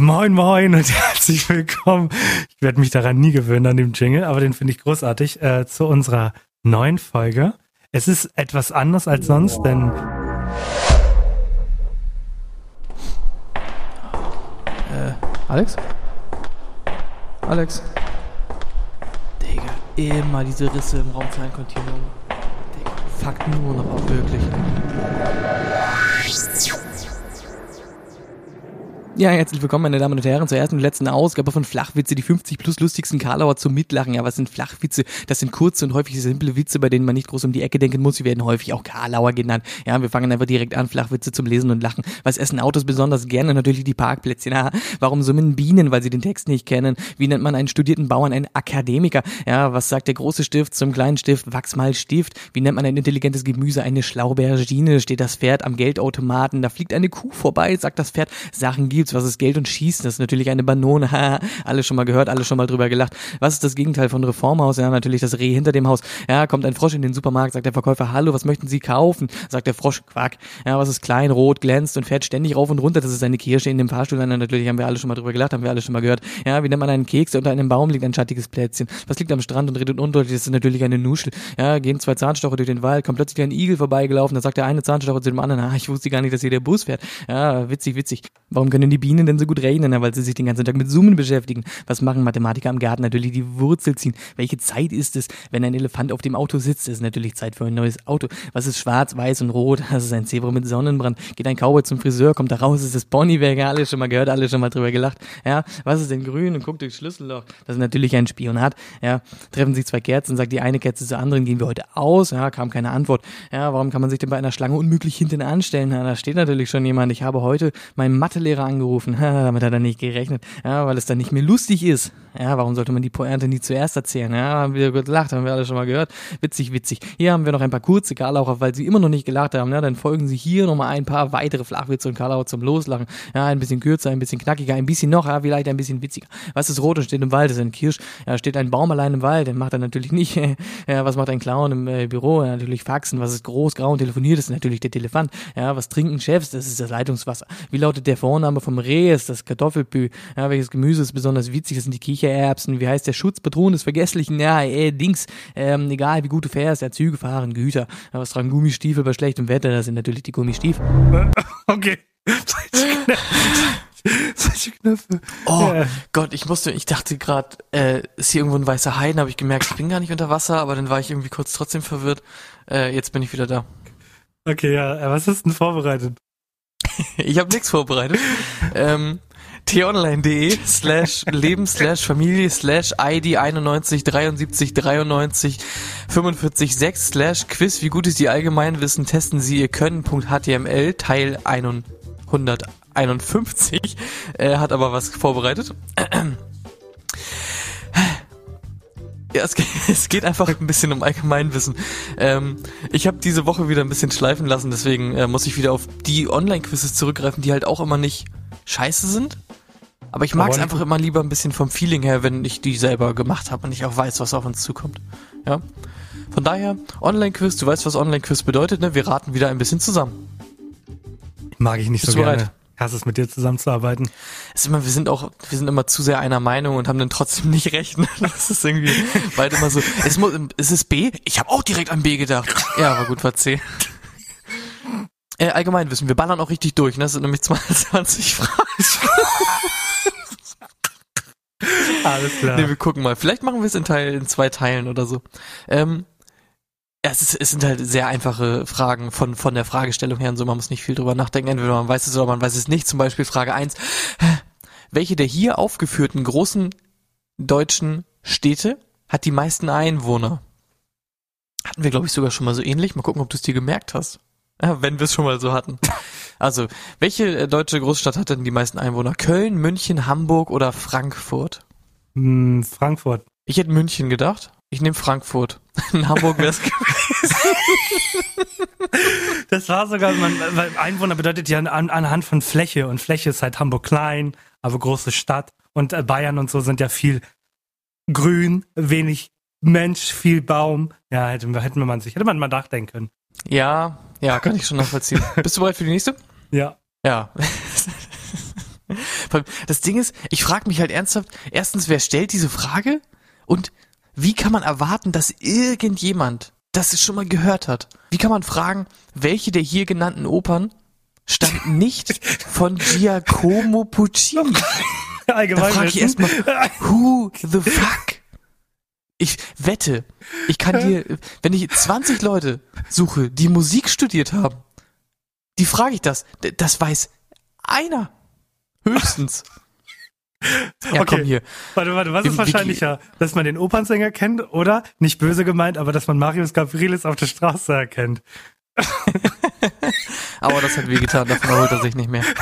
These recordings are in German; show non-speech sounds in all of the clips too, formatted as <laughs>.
moin moin und <laughs> herzlich willkommen. Ich werde mich daran nie gewöhnen an dem Jingle, aber den finde ich großartig äh, zu unserer neuen Folge. Es ist etwas anders als sonst, denn Äh, Alex? Alex? Digga, immer diese Risse im Raumzahlenkontinuum. Digga, fuck nur noch ab, wirklich. Ja, herzlich willkommen, meine Damen und Herren, zur ersten und letzten Ausgabe von Flachwitze, die 50 plus lustigsten Karlauer zum Mitlachen. Ja, was sind Flachwitze? Das sind kurze und häufig simple Witze, bei denen man nicht groß um die Ecke denken muss. Sie werden häufig auch Karlauer genannt. Ja, wir fangen einfach direkt an, Flachwitze zum Lesen und Lachen. Was essen Autos besonders gerne? Natürlich die Parkplätze. Ja, warum summen Bienen? Weil sie den Text nicht kennen. Wie nennt man einen studierten Bauern? Einen Akademiker. Ja, was sagt der große Stift zum kleinen Stift? Wachs mal Stift. Wie nennt man ein intelligentes Gemüse? Eine Schlaubergine. Steht das Pferd am Geldautomaten. Da fliegt eine Kuh vorbei, sagt das Pferd. Sachen gibt's. Was ist Geld und Schießen? Das ist natürlich eine Banone. <laughs> Alle schon mal gehört, alle schon mal drüber gelacht. Was ist das Gegenteil von Reformhaus? Ja, natürlich das Reh hinter dem Haus. Ja, kommt ein Frosch in den Supermarkt, sagt der Verkäufer, hallo, was möchten Sie kaufen? Sagt der Frosch, Quack. Ja, was ist klein, rot, glänzt und fährt ständig rauf und runter? Das ist eine Kirsche in dem Fahrstuhl. Ja, natürlich haben wir alle schon mal drüber gelacht, haben wir alle schon mal gehört. Ja, wie nennt man einen Keks, der unter einem Baum liegt, ein schattiges Plätzchen? Was liegt am Strand und redet undeutlich? Das ist natürlich eine Nuschel. Ja, gehen zwei Zahnstocher durch den Wald, kommt plötzlich ein Igel vorbeigelaufen, da sagt der eine Zahnstocher zu dem anderen, ah, ich wusste gar nicht, dass hier der Bus fährt. Ja, witzig, witzig. Warum können die Bienen denn so gut rechnen? Ja, weil sie sich den ganzen Tag mit Summen beschäftigen. Was machen Mathematiker im Garten? Natürlich die Wurzel ziehen. Welche Zeit ist es, wenn ein Elefant auf dem Auto sitzt? Es ist natürlich Zeit für ein neues Auto. Was ist schwarz, weiß und rot? Das ist ein Zebra mit Sonnenbrand. Geht ein Cowboy zum Friseur, kommt da raus, ist das Ponywerk. Ja, alle schon mal gehört, alle schon mal drüber gelacht. Ja, was ist denn grün und guckt durchs Schlüsselloch? Das ist natürlich ein Spionat. Ja, treffen sich zwei Kerzen, sagt die eine Kerze zur anderen, gehen wir heute aus? Ja, kam keine Antwort. Ja, warum kann man sich denn bei einer Schlange unmöglich hinten anstellen? Ja, da steht natürlich schon jemand. Ich habe heute meinen Mathelehrer angerufen. Ja, <laughs> damit hat er nicht gerechnet. Ja, weil es dann nicht mehr lustig ist. Ja, warum sollte man die Pointe nie zuerst erzählen? Ja, haben wir gelacht, haben wir alle schon mal gehört. Witzig, witzig. Hier haben wir noch ein paar kurze Karlaucher, weil sie immer noch nicht gelacht haben. Ja, dann folgen sie hier nochmal ein paar weitere Flachwitze und Karlaucher zum Loslachen. Ja, ein bisschen kürzer, ein bisschen knackiger, ein bisschen noch, ja, vielleicht ein bisschen witziger. Was ist rot und steht im Wald? Das ist ein Kirsch. Ja, steht ein Baum allein im Wald, den macht er natürlich nicht. <laughs> Ja, was macht ein Clown im äh, Büro? Ja, natürlich Faxen. Was ist groß, grau und telefoniert? Das ist natürlich der Telefant. Ja, was trinken Chefs? Das ist das Leitungswasser. Wie lautet der Vorname vom Reh? Ist das Kartoffelpü. Ja, welches Gemüse ist besonders witzig? Das sind die Kichererbsen. Wie heißt der Schutzpatron des Vergesslichen? Ja, äh, Dings. Ähm, egal, wie gut du fährst. Ja, Züge fahren, Güter. Ja, was tragen Gummistiefel bei schlechtem Wetter? Das sind natürlich die Gummistiefel. <laughs> okay. Solche Knöpfe. Oh Ja. Gott, ich musste, ich dachte gerade, äh, ist hier irgendwo ein weißer Hai, habe ich gemerkt, ich bin gar nicht unter Wasser, aber dann war ich irgendwie kurz trotzdem verwirrt. Äh, jetzt bin ich wieder da. Okay, ja, äh, was hast du denn vorbereitet? <laughs> Ich habe nichts vorbereitet. ähm, t-online.de slash leben slash familie slash ID 91 73 93 45 6 slash quiz wie gut ist die Allgemeinwissen testen Sie ihr können.html Teil 151 äh, hat aber was vorbereitet. Ja, es geht, <laughs> es geht einfach ein bisschen um Allgemeinwissen. Ähm, ich habe diese Woche wieder ein bisschen schleifen lassen, deswegen äh, muss ich wieder auf die Online-Quizzes zurückgreifen, die halt auch immer nicht scheiße sind. Aber ich mag es einfach immer lieber ein bisschen vom Feeling her, wenn ich die selber gemacht habe und ich auch weiß, was auf uns zukommt. Ja. Von daher, Online-Quiz, du weißt, was Online-Quiz bedeutet, ne? Wir raten wieder ein bisschen zusammen. Mag ich nicht Bist so gerne. bereit? Hass es mit dir zusammenzuarbeiten. Es ist immer, wir sind auch, wir sind immer zu sehr einer Meinung und haben dann trotzdem nicht recht. ne? Das ist irgendwie beide immer so. Es muss, ist es B? Ich habe auch direkt an B gedacht. Ja, aber gut, war C. Äh, Allgemeinwissen, wir ballern auch richtig durch, ne? Das sind nämlich 22 Fragen. Alles klar. Nee, wir gucken mal. Vielleicht machen wir es in Teil, in zwei Teilen oder so. Ähm, ja, es, ist, es sind halt sehr einfache Fragen von, von der Fragestellung her und so. Man muss nicht viel drüber nachdenken. Entweder man weiß es oder man weiß es nicht. Zum Beispiel Frage 1. Welche der hier aufgeführten großen deutschen Städte hat die meisten Einwohner? Hatten wir, glaube ich, sogar schon mal so ähnlich. Mal gucken, ob du es dir gemerkt hast. Ja, wenn wir es schon mal so hatten. Also, welche äh, deutsche Großstadt hat denn die meisten Einwohner? Köln, München, Hamburg oder Frankfurt? Hm, Frankfurt. Ich hätte München gedacht. Ich nehme Frankfurt. <laughs> In Hamburg wäre es Das war sogar, man, weil Einwohner bedeutet ja an, anhand von Fläche und Fläche ist halt Hamburg klein, aber große Stadt und äh, Bayern und so sind ja viel grün, wenig Mensch, viel Baum. Ja, hätte, hätten wir man sich, hätte man mal nachdenken können. Ja, ja, kann ich schon nachvollziehen. <laughs> Bist du bereit für die nächste? Ja. Ja. <laughs> Das Ding ist, ich frage mich halt ernsthaft, erstens, wer stellt diese Frage? Und wie kann man erwarten, dass irgendjemand das schon mal gehört hat? Wie kann man fragen, welche der hier genannten Opern stammt <laughs> nicht von Giacomo Puccini? <laughs> Da Allgemein. frage ich erstmal, who the fuck? Ich wette, ich kann dir, wenn ich 20 Leute suche, die Musik studiert haben, die frage ich das. Das weiß einer. Höchstens. <laughs> Ja, Okay. komm hier. Warte, warte, was Wie- ist wahrscheinlicher? Dass man den Opernsänger kennt oder, nicht böse gemeint, aber dass man Marius Gabrielis auf der Straße erkennt? <laughs> Aber das hat wehgetan, davon erholt er sich nicht mehr. <laughs>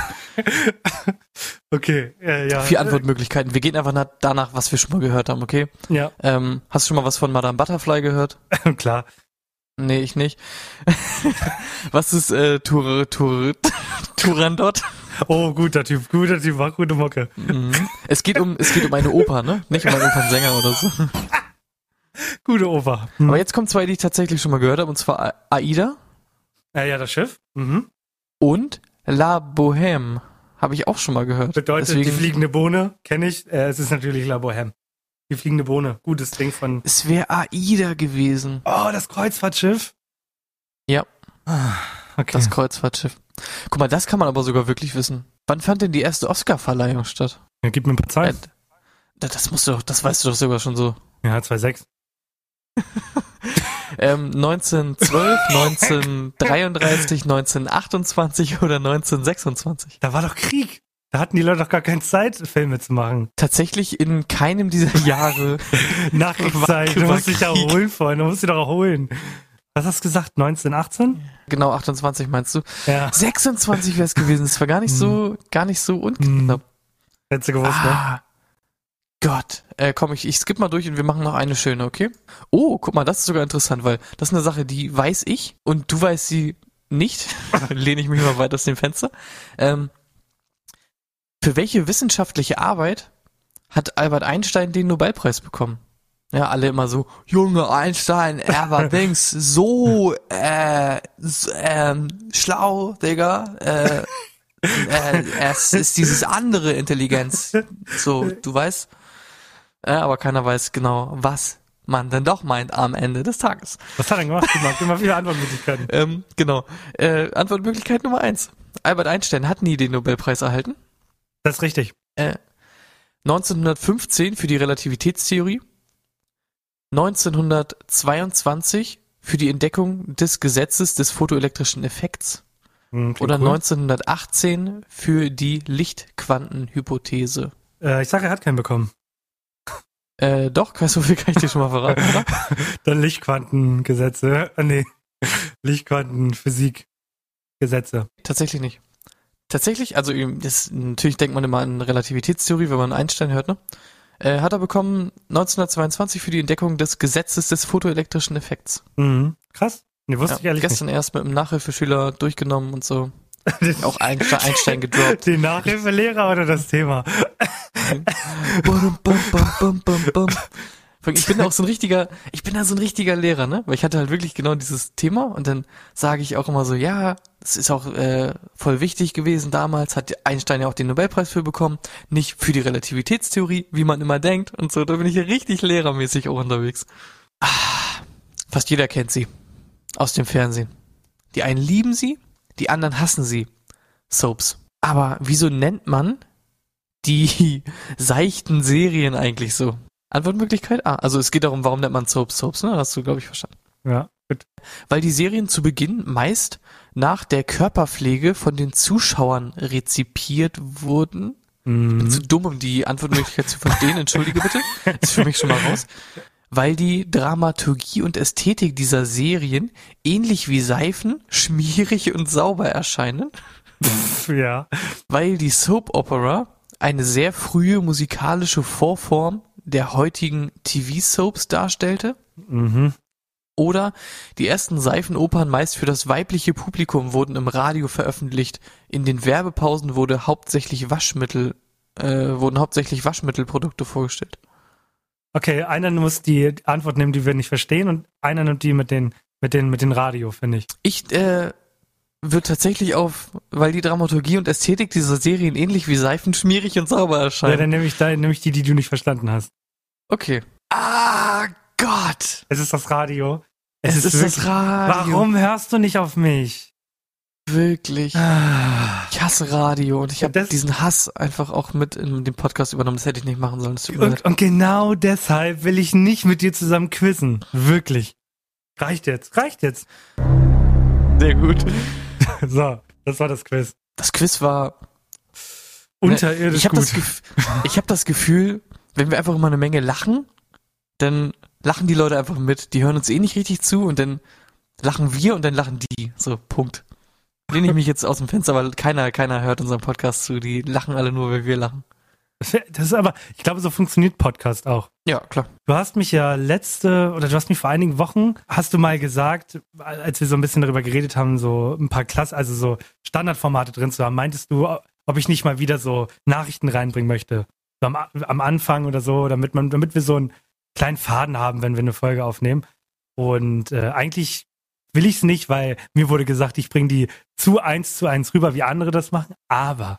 Okay, äh, ja. Vier Antwortmöglichkeiten. Wir gehen einfach nach, danach, was wir schon mal gehört haben, okay? Ja, Ähm, hast du schon mal was von Madame Butterfly gehört? klar. Nee, ich nicht. was ist äh, Tour, Tour, Turandot? Oh, guter Typ, guter Typ, war gute Mucke. Mhm. Es geht um, es geht um eine Oper, ne? Nicht um einen Opernsänger oder so. <laughs> Gute Oper. Hm. Aber jetzt kommen zwei, die ich tatsächlich schon mal gehört habe, und zwar Aida Ja, ja, das Schiff. Mhm. und La Bohème. Habe ich auch schon mal gehört. Bedeutet, die Deswegen, fliegende Bohne, kenne ich. Äh, es ist natürlich La Bohème. Die fliegende Bohne, gutes Ding von. es wäre Aida gewesen. Oh, das Kreuzfahrtschiff. Ja. Ah, Okay. Das Kreuzfahrtschiff. Guck mal, das kann man aber sogar wirklich wissen. Wann fand denn die erste Oscar-Verleihung statt? ja, gib mir ein paar Zeit. Da- das musst du doch, das weißt du doch sogar schon so. Ja, 2,6. <laughs> Ähm, 1912, 1933, 1928 oder 1926? Da war doch Krieg. Da hatten die Leute doch gar keine Zeit, Filme zu machen. Tatsächlich in keinem dieser Jahre. <laughs> Nachkriegszeit. Du musst dich erholen, Freunde. Du musst dich doch erholen. Was hast du gesagt? 1918? genau, 28 meinst du? Ja. 26 wäre es gewesen. Es war gar nicht so, gar nicht so unknapp. Hättest du gewusst, ne? Ah, Gott. Äh, komm, ich, ich skipp mal durch und wir machen noch eine schöne, okay? Oh, guck mal, das ist sogar interessant, weil das ist eine Sache, die weiß ich und du weißt sie nicht. <laughs> Lehne ich mich mal weit aus dem Fenster. Ähm, für welche wissenschaftliche Arbeit hat Albert Einstein den Nobelpreis bekommen? Ja, alle immer so, Junge Einstein, er war <laughs> Dings so äh, s- ähm, schlau, Digga. Äh, äh, es ist dieses andere Intelligenz. So, du weißt. Äh, aber keiner weiß genau, was man denn doch meint am Ende des Tages. Was hat er gemacht? Gib mal viele Antwortmöglichkeiten. Ähm, genau. Äh, Antwortmöglichkeit Nummer eins. Albert Einstein hat nie den Nobelpreis erhalten. Das ist richtig. Äh, 1915 für die Relativitätstheorie. 1922 für die Entdeckung des Gesetzes des photoelektrischen Effekts. Hm, Oder cool. 1918 für die Lichtquantenhypothese. Äh, ich sage, er hat keinen bekommen. Äh, doch, so viel <laughs> kann ich dir schon mal verraten, oder? <laughs> Dann Lichtquantengesetze. Äh, nee. Lichtquantenphysikgesetze. Tatsächlich nicht. Tatsächlich, also ihm- das, natürlich denkt man immer an Relativitätstheorie, wenn man Einstein hört, ne? Äh, hat er bekommen 1922 für die Entdeckung des Gesetzes des photoelektrischen Effekts. Mhm. Krass. Nee, wusste Ja, ich ehrlich gestern erst mit einem Nachhilfeschüler durchgenommen und so. nicht. <laughs> Auch Einstein, Einstein gedroppt. Den Nachhilfelehrer oder das Thema? <laughs> Bum, bum, bum, bum, bum, bum. Ich bin auch so ein richtiger, ich bin da so ein richtiger Lehrer, ne? Weil ich hatte halt wirklich genau dieses Thema und dann sage ich auch immer so, ja, das ist auch äh, voll wichtig gewesen damals, hat Einstein ja auch den Nobelpreis für bekommen, nicht für die Relativitätstheorie, wie man immer denkt und so, da bin ich ja richtig lehrermäßig auch unterwegs. Ah, fast jeder kennt sie aus dem Fernsehen. Die einen lieben sie, die anderen hassen sie. Soaps. Aber wieso nennt man die <laughs> seichten Serien eigentlich so? Antwortmöglichkeit A. Also es geht darum, warum nennt man Soaps Soaps, ne? Hast du, glaube ich, verstanden. Ja, gut. Weil die Serien zu Beginn meist nach der Körperpflege von den Zuschauern rezipiert wurden. Mhm. Zu dumm, um die Antwortmöglichkeit zu verstehen, entschuldige bitte. Ist für mich schon mal raus. Weil die Dramaturgie und Ästhetik dieser Serien ähnlich wie Seifen schmierig und sauber erscheinen. Ja. weil die Soap Opera eine sehr frühe musikalische Vorform der heutigen TV-Soaps darstellte Mhm. oder die ersten Seifenopern meist für das weibliche Publikum wurden im Radio veröffentlicht. In den Werbepausen wurde hauptsächlich Waschmittel, äh, wurden hauptsächlich Waschmittelprodukte vorgestellt. Okay, einer muss die Antwort nehmen, die wir nicht verstehen, und einer nimmt die mit den, mit den, mit den Radio, finde ich. Ich äh, wird tatsächlich auf, weil die Dramaturgie und Ästhetik dieser Serien ähnlich wie seifenschmierig und sauber Ja, erscheinen. dann nehme ich, da, nehme ich die, die du nicht verstanden hast. okay. Ah, Gott. Es ist das Radio. Es, ist, wirklich- das Radio. Warum hörst du nicht auf mich? Wirklich. Ah. Ich hasse Radio und ich habe diesen Hass einfach auch mit in den Podcast übernommen. Das hätte ich nicht machen sollen. Es Und, und genau deshalb will ich nicht mit dir zusammen quizzen. Wirklich. Reicht jetzt, reicht jetzt. Sehr gut. <laughs> So, das war das Quiz. Das Quiz war Unterirdisch ich habe gut. ich hab das Gefühl, wenn wir einfach immer eine Menge lachen, dann lachen die Leute einfach mit. Die hören uns eh nicht richtig zu und dann lachen wir und dann lachen die. So, Punkt. Lehne ich mich jetzt aus dem Fenster, weil keiner, keiner hört unseren Podcast zu. Die lachen alle nur, weil wir lachen. Das ist aber, ich glaube, so funktioniert Podcast auch. Ja, klar. Du hast mich ja letzte, oder du hast mich vor einigen Wochen, hast du mal gesagt, als wir so ein bisschen darüber geredet haben, so ein paar Klasse, also so Standardformate drin zu haben, meintest du, ob ich nicht mal wieder so Nachrichten reinbringen möchte. So am, am Anfang oder so, damit man, damit wir so einen kleinen Faden haben, wenn wir eine Folge aufnehmen. Und äh, eigentlich will ich es nicht, weil mir wurde gesagt, ich bringe die zu eins zu eins rüber, wie andere das machen. Aber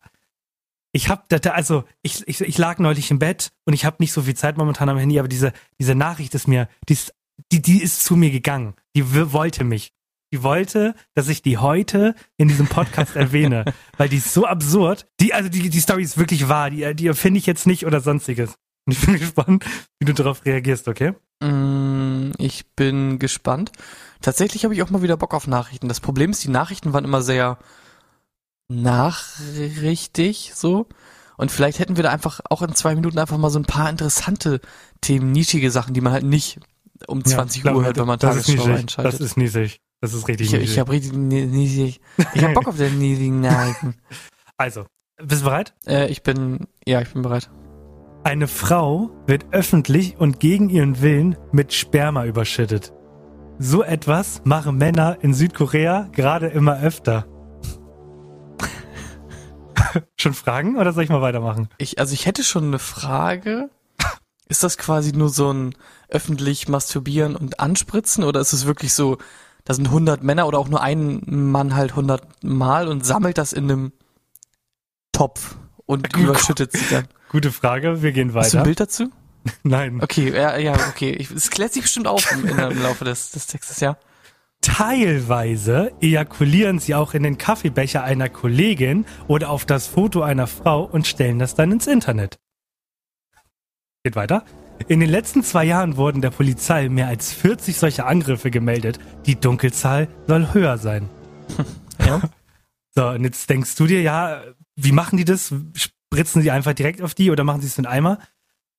ich habe da, also ich, ich, ich lag neulich im Bett und ich habe nicht so viel Zeit momentan am Handy, aber diese, diese Nachricht ist mir, die ist, die, die ist zu mir gegangen. Die wollte mich. Die wollte, dass ich die heute in diesem Podcast <laughs> erwähne, weil die ist so absurd. Die, also die, die Story ist wirklich wahr. Die, die erfinde ich jetzt nicht oder sonstiges. Und ich bin <laughs> gespannt, wie du darauf reagierst, okay? Mm, Ich bin gespannt. Tatsächlich habe ich auch mal wieder Bock auf Nachrichten. Das Problem ist, die Nachrichten waren immer sehr nachrichtig so. Und vielleicht hätten wir da einfach auch in zwei Minuten einfach mal so ein paar interessante Themen, nischige Sachen, die man halt nicht um 20 glaub Uhr hört, wenn man Tagesschau einschaltet. Das ist niesig. Das ist richtig ich niesig. ich habe richtig ni- niesig. Ich habe Bock auf den niesigen Nachrichten. <laughs> also, bist du bereit? äh, ich bin, ja, ich bin bereit. Eine Frau wird öffentlich und gegen ihren Willen mit Sperma überschüttet. So etwas machen Männer in Südkorea gerade immer öfter. Schon Fragen oder soll ich mal weitermachen? Ich, also ich hätte schon eine Frage. Ist das quasi nur so ein öffentlich masturbieren und anspritzen oder ist es wirklich so, da sind 100 Männer oder auch nur ein Mann halt 100 Mal und sammelt das in einem Topf und Gut. überschüttet sie dann? <laughs> Gute Frage, wir gehen Hast du ein weiter. Bild dazu? <laughs> Nein. Okay, ja, ja, okay. Ich, es klärt sich bestimmt auf im, im Laufe des, des Textes, ja. Teilweise ejakulieren sie auch in den Kaffeebecher einer Kollegin oder auf das Foto einer Frau und stellen das dann ins Internet. Geht weiter. In den letzten zwei Jahren wurden der Polizei mehr als 40 solche Angriffe gemeldet. Die Dunkelzahl soll höher sein. <laughs> Ja. So, und jetzt denkst du dir, ja, wie machen die das? Spritzen sie einfach direkt auf die oder machen sie es in Eimer?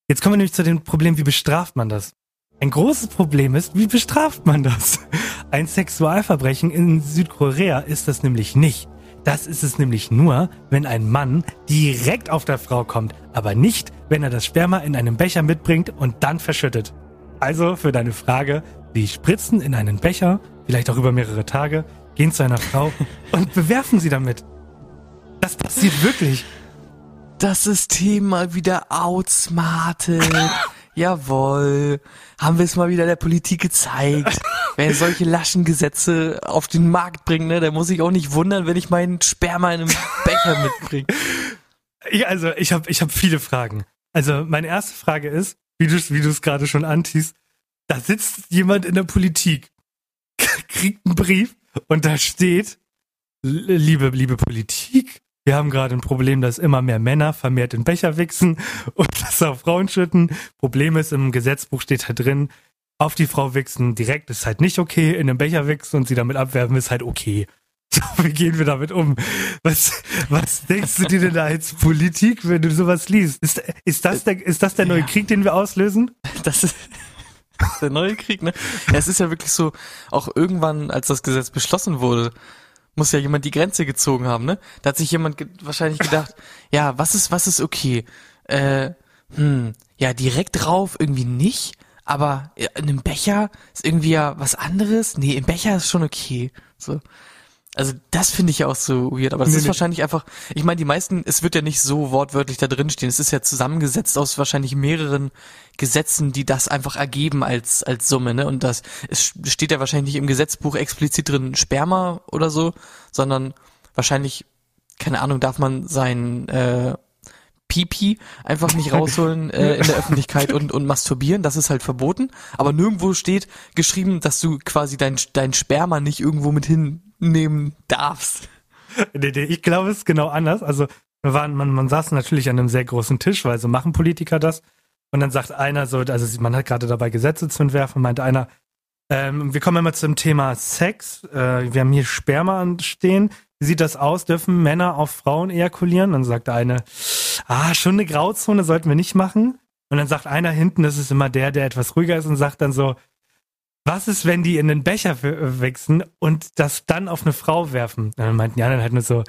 Jetzt kommen wir nämlich zu dem Problem, wie bestraft man das? Ein großes Problem ist, wie bestraft man das? Ein Sexualverbrechen in Südkorea ist das nämlich nicht. Das ist es nämlich nur, wenn ein Mann direkt auf der Frau kommt, aber nicht, wenn er das Sperma in einem Becher mitbringt und dann verschüttet. Also für deine Frage, die spritzen in einen Becher, vielleicht auch über mehrere Tage, gehen zu einer Frau <laughs> und bewerfen sie damit. Das passiert wirklich. Das System mal wieder outsmartet. <laughs> Jawohl. Haben wir es mal wieder der Politik gezeigt. <laughs> Wer solche laschen Gesetze auf den Markt bringt, ne, der muss sich auch nicht wundern, wenn ich meinen Sperma in einem Becher <laughs> mitbringe. Ich, also ich habe ich hab viele Fragen. Also meine erste Frage ist, wie du es gerade schon antiest, da sitzt jemand in der Politik, <laughs> kriegt einen Brief und da steht, "L- liebe liebe Politik, wir haben gerade ein Problem, dass immer mehr Männer vermehrt in Becher wichsen <laughs> und das auf Frauen schütten. Problem ist, im Gesetzbuch steht halt drin, auf die Frau wichsen direkt ist halt nicht okay, in den Becher wichsen und sie damit abwerfen ist halt okay. <laughs> So, wie gehen wir damit um? Was, was denkst du dir denn da als Politik, wenn du sowas liest? Ist, ist, das, der, ist das der neue Ja. Krieg, den wir auslösen? Das <laughs> ist, das ist der neue Krieg, ne? Ja, es ist ja wirklich so, auch irgendwann, als das Gesetz beschlossen wurde, muss ja jemand die Grenze gezogen haben, ne? Da hat sich jemand ge wahrscheinlich gedacht, <laughs> ja, was ist, was ist okay? Äh, hm, ja, direkt drauf irgendwie nicht, aber in einem Becher ist irgendwie ja was anderes. Nee, im Becher ist schon okay. So. Also das finde ich ja auch so weird, aber das Nee, ist nee. wahrscheinlich einfach, ich meine, die meisten, es wird ja nicht so wortwörtlich da drin stehen, es ist ja zusammengesetzt aus wahrscheinlich mehreren Gesetzen, die das einfach ergeben als, als Summe, ne? Und das, es steht ja wahrscheinlich nicht im Gesetzbuch explizit drin Sperma oder so, sondern wahrscheinlich, keine Ahnung, darf man sein, äh, Pipi einfach nicht <laughs> rausholen äh, in der Öffentlichkeit und, und masturbieren, das ist halt verboten. Aber nirgendwo steht geschrieben, dass du quasi dein, dein Sperma nicht irgendwo mit hinnehmen darfst. Ich glaube, es ist genau anders. Also waren, man, man saß natürlich an einem sehr großen Tisch, weil so machen Politiker das. Und dann sagt einer so, also man hat gerade dabei Gesetze zu entwerfen, meinte einer, ähm, wir kommen immer zum Thema Sex. Äh, wir haben hier Sperma stehen. Wie sieht das aus? Dürfen Männer auf Frauen ejakulieren? Dann sagt der eine, ah, schon eine Grauzone sollten wir nicht machen. Und dann sagt einer hinten, das ist immer der, der etwas ruhiger ist und sagt dann so, was ist, wenn die in den Becher wechseln und das dann auf eine Frau werfen? Und dann meinten die anderen halt nur so,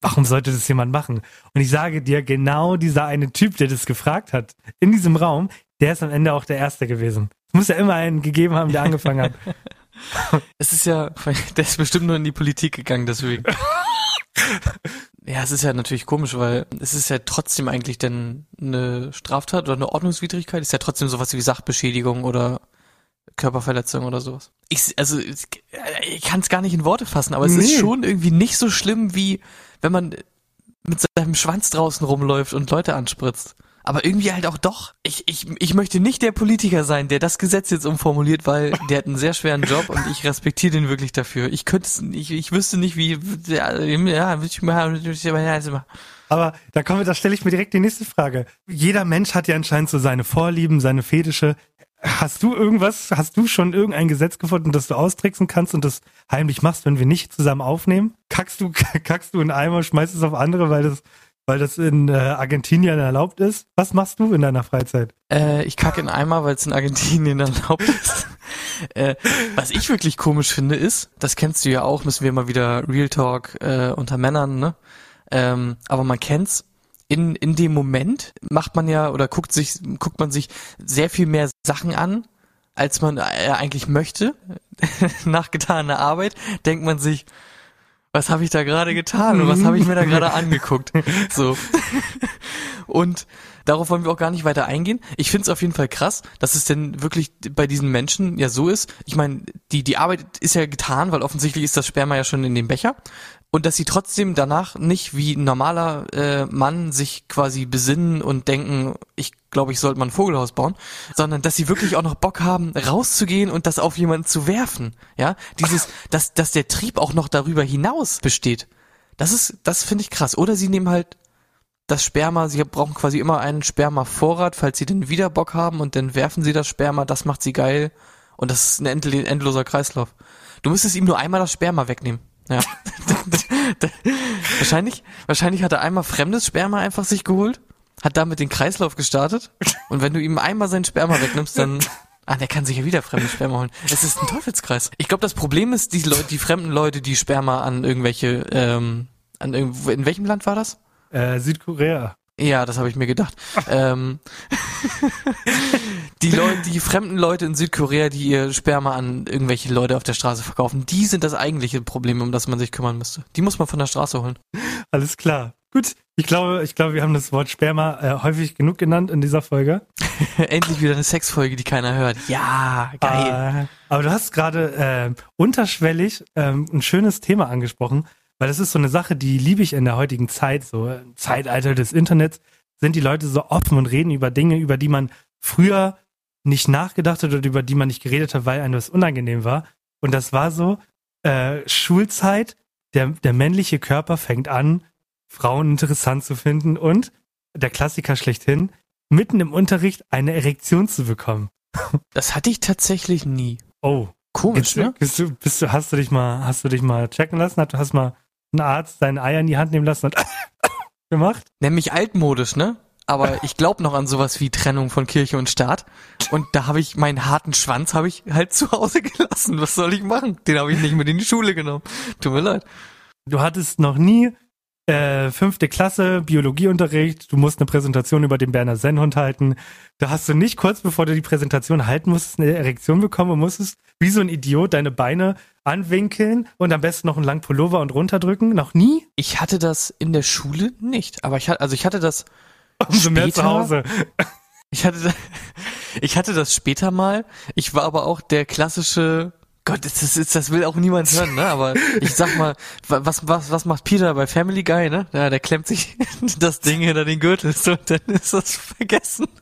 warum sollte das jemand machen? Und ich sage dir, genau dieser eine Typ, der das gefragt hat, in diesem Raum, der ist am Ende auch der Erste gewesen. Es muss ja immer einen gegeben haben, der angefangen hat. <laughs> Es ist ja, <laughs> der ist bestimmt nur in die Politik gegangen, deswegen. <laughs> ja, es ist ja natürlich komisch, weil es ist ja trotzdem eigentlich dann eine Straftat oder eine Ordnungswidrigkeit. Es ist ja trotzdem sowas wie Sachbeschädigung oder Körperverletzung oder sowas. Ich, also, ich, ich kann es gar nicht in Worte fassen, aber es ist Nee. schon irgendwie nicht so schlimm, wie wenn man mit seinem Schwanz draußen rumläuft und Leute anspritzt. Aber irgendwie halt auch doch. Ich, ich, ich möchte nicht der Politiker sein, der das Gesetz jetzt umformuliert, weil der hat einen sehr schweren Job und ich respektiere den wirklich dafür. Ich könnte es nicht, ich wüsste nicht, wie, ja, ja, ich. Aber da kommen wir, da stelle ich mir direkt die nächste Frage. Jeder Mensch hat ja anscheinend so seine Vorlieben, seine Fetische. Hast du irgendwas, hast du schon irgendein Gesetz gefunden, das du austricksen kannst und das heimlich machst, wenn wir nicht zusammen aufnehmen? Kackst du, <laughs> kackst du in Eimer, schmeißt es auf andere, weil das, weil das in äh, Argentinien erlaubt ist? Was machst du in deiner Freizeit? Äh, ich kacke in Eimer, weil es in Argentinien <laughs> erlaubt ist. äh, was ich wirklich komisch finde ist, das kennst du ja auch, müssen wir mal wieder Real Talk äh, unter Männern, ne? Ähm, aber man kennt's. In, in dem Moment macht man ja oder guckt sich, guckt man sich sehr viel mehr Sachen an, als man äh, eigentlich möchte. <laughs> Nach getaner Arbeit denkt man sich, was habe ich da gerade getan und was habe ich mir da gerade angeguckt? <laughs> So. Und darauf wollen wir auch gar nicht weiter eingehen. Ich finde es auf jeden Fall krass, dass es denn wirklich bei diesen Menschen ja so ist. Ich meine, die, die Arbeit ist ja getan, weil offensichtlich ist das Sperma ja schon in dem Becher. Und dass sie trotzdem danach nicht wie ein normaler äh, Mann sich quasi besinnen und denken, ich glaube, ich sollte mal ein Vogelhaus bauen, sondern dass sie wirklich auch noch Bock haben, rauszugehen und das auf jemanden zu werfen. Ja, dieses, <laughs> dass, dass der Trieb auch noch darüber hinaus besteht. Das ist, das finde ich krass. Oder sie nehmen halt das Sperma, sie brauchen quasi immer einen Sperma-Vorrat, falls sie dann wieder Bock haben und dann werfen sie das Sperma, das macht sie geil und das ist ein endl- endloser Kreislauf. Du müsstest ihm nur einmal das Sperma wegnehmen. Ja. <laughs> wahrscheinlich, wahrscheinlich hat er einmal fremdes Sperma einfach sich geholt, hat damit den Kreislauf gestartet <laughs> und wenn du ihm einmal sein Sperma wegnimmst, dann Ah, der kann sich ja wieder fremdes Sperma holen. Es ist ein Teufelskreis. Ich glaube, das Problem ist, die Leute, die fremden Leute, die Sperma an irgendwelche, ähm, an irgendwo, in welchem Land war das? Äh, Südkorea. Ja, das habe ich mir gedacht. ähm, die Leute, die fremden Leute in Südkorea, die ihr Sperma an irgendwelche Leute auf der Straße verkaufen, die sind das eigentliche Problem, um das man sich kümmern müsste. Die muss man von der Straße holen. Alles klar. Gut. Ich glaube, ich glaube, wir haben das Wort Sperma äh, häufig genug genannt in dieser Folge. <laughs> Endlich wieder eine Sexfolge, die keiner hört. Ja, geil. Äh, aber du hast gerade äh, unterschwellig ähm, ein schönes Thema angesprochen, weil das ist so eine Sache, die liebe ich in der heutigen Zeit, so im Zeitalter des Internets, sind die Leute so offen und reden über Dinge, über die man früher nicht nachgedacht hat oder über die man nicht geredet hat, weil einem das unangenehm war. Und das war so, äh, Schulzeit, der, der männliche Körper fängt an, Frauen interessant zu finden und der Klassiker schlechthin, mitten im Unterricht eine Erektion zu bekommen. <laughs> Das hatte ich tatsächlich nie. Oh, Komisch, Bist ne? du, bist du, bist du, hast du dich mal, hast du dich mal checken lassen? Hast, hast mal einen Arzt seine Eier in die Hand nehmen lassen und <laughs> gemacht? Nämlich altmodisch, ne? Aber <laughs> ich glaube noch an sowas wie Trennung von Kirche und Staat. Und da habe ich meinen harten Schwanz habe ich halt zu Hause gelassen. Was soll ich machen? Den habe ich nicht mit in die Schule genommen. Tut mir leid. Du hattest noch nie äh, fünfte Klasse, Biologieunterricht, du musst eine Präsentation über den Berner Sennhund halten. Da hast du nicht kurz bevor du die Präsentation halten musstest, eine Erektion bekommen und musstest wie so ein Idiot deine Beine anwinkeln und am besten noch einen langen Pullover und runterdrücken. Noch nie? Ich hatte das in der Schule nicht, aber ich hatte, also ich hatte das Umso mehr zu Später? Hause. Ich hatte, <laughs> ich hatte das später mal. Ich war aber auch der klassische. Gott, das, ist, das will auch niemand hören, ne? Aber ich sag mal, wa- was, was, was macht Peter bei Family Guy, ne? Ja, der klemmt sich <laughs> das Ding hinter den Gürtel, so, und dann ist das vergessen. <laughs>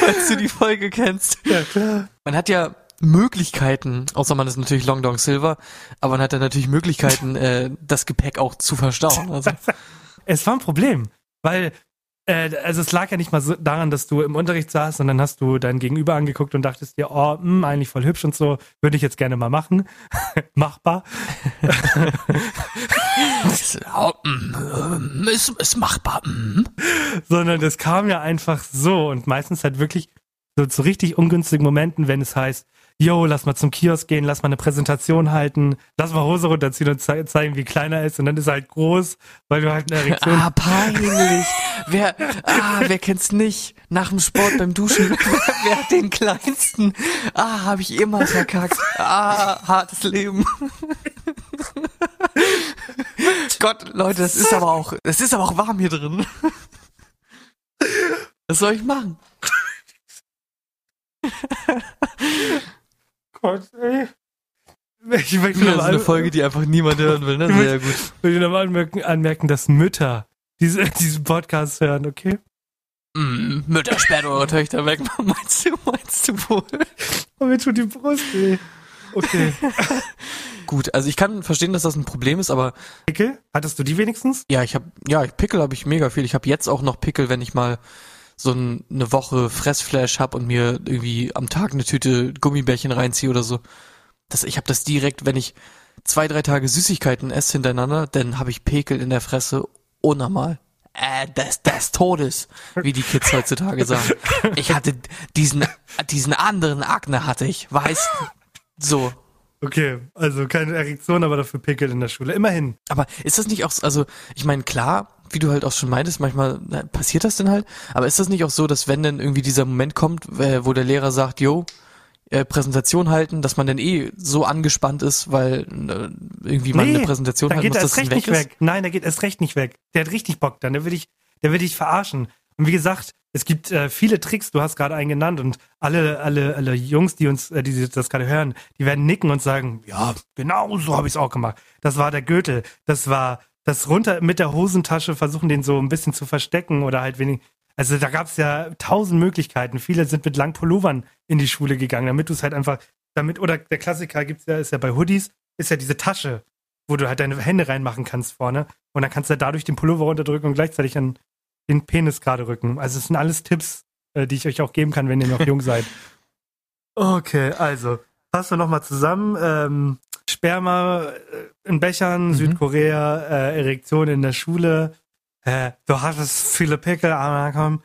Falls du die Folge kennst. Ja, klar. Man hat ja Möglichkeiten, außer man ist natürlich Long Dong Silver, aber man hat dann natürlich Möglichkeiten, äh, das Gepäck auch zu verstauen. Also, <laughs> Es war ein Problem, weil äh, also es lag ja nicht mal so daran, dass du im Unterricht saßt und dann hast du dein Gegenüber angeguckt und dachtest dir, oh, mh, eigentlich voll hübsch und so, würde ich jetzt gerne mal machen. <laughs> Machbar. <laughs> mm, ist, ist machbar. Mm. Sondern es kam ja einfach so und meistens halt wirklich so zu richtig ungünstigen Momenten, wenn es heißt, yo, lass mal zum Kiosk gehen, lass mal eine Präsentation halten, lass mal Hose runterziehen und zei zeigen, wie klein er ist und dann ist er halt groß, weil du halt eine Erektion Ah, peinlich. <laughs> wer, ah, wer kennt's nicht? Nach dem Sport beim Duschen. <laughs> wer hat den kleinsten? Ah, habe ich immer verkackt. Ah, hartes Leben. <laughs> Gott, Leute, das ist aber auch, das ist aber auch warm hier drin. Was soll ich machen? Gott, ey. Ich möchte Das noch ist mal, eine Folge, die einfach niemand hören will, ne? Sehr gut. möchte noch mal anmerken, anmerken, dass Mütter diese, <laughs> diesen Podcast hören, okay? Mm, Mütter sperrt eure Töchter weg. <laughs> Meinst du, meinst du wohl? Oh, mir tut die Brust weh. Okay. <laughs> Gut, also ich kann verstehen, dass das ein Problem ist, aber Pickel? Hattest du die wenigstens? Ja, ich habe ja, Pickel habe ich mega viel. Ich habe jetzt auch noch Pickel, wenn ich mal so ein, eine Woche Fressflash hab und mir irgendwie am Tag eine Tüte Gummibärchen reinziehe oder so. Das, ich habe das direkt, wenn ich zwei, drei Tage Süßigkeiten esse hintereinander, dann habe ich Pickel in der Fresse unnormal. Äh, des, des Todes, wie die Kids heutzutage <laughs> sagen. Ich hatte diesen, diesen anderen Akne hatte ich, weißt so. Okay, also keine Erektion, aber dafür Pickel in der Schule. Immerhin. Aber ist das nicht auch, so- also ich meine, klar, wie du halt auch schon meintest, manchmal na, passiert das denn halt, aber ist das nicht auch so, dass wenn dann irgendwie dieser Moment kommt, äh, wo der Lehrer sagt, yo, äh, Präsentation halten, dass man dann eh so angespannt ist, weil äh, irgendwie man eine Präsentation da halten geht muss, er dass erst es recht weg nicht ist? weg. Nein, der geht erst recht nicht weg. Der hat richtig Bock dann. Der will dich, der will dich verarschen. Und wie gesagt, es gibt äh, viele Tricks, du hast gerade einen genannt und alle, alle, alle Jungs, die uns, äh, die das gerade hören, die werden nicken und sagen, ja, genau so habe ich es auch gemacht. Das war der Gürtel, das war das runter mit der Hosentasche versuchen, den so ein bisschen zu verstecken oder halt wenig. Also da gab es ja tausend Möglichkeiten. Viele sind mit langen Pullovern in die Schule gegangen, damit du es halt einfach, damit, oder der Klassiker gibt's ja, ist ja bei Hoodies, ist ja diese Tasche, wo du halt deine Hände reinmachen kannst vorne. Und dann kannst du dadurch den Pullover runterdrücken und gleichzeitig an den Penis gerade rücken. Also es sind alles Tipps, äh, die ich euch auch geben kann, wenn ihr noch jung seid. <laughs> Okay, also, fassen wir nochmal zusammen. Ähm, Sperma äh, in Bechern, Mhm. Südkorea, äh, Erektion in der Schule. Äh, du hattest viele Pickel, aber komm.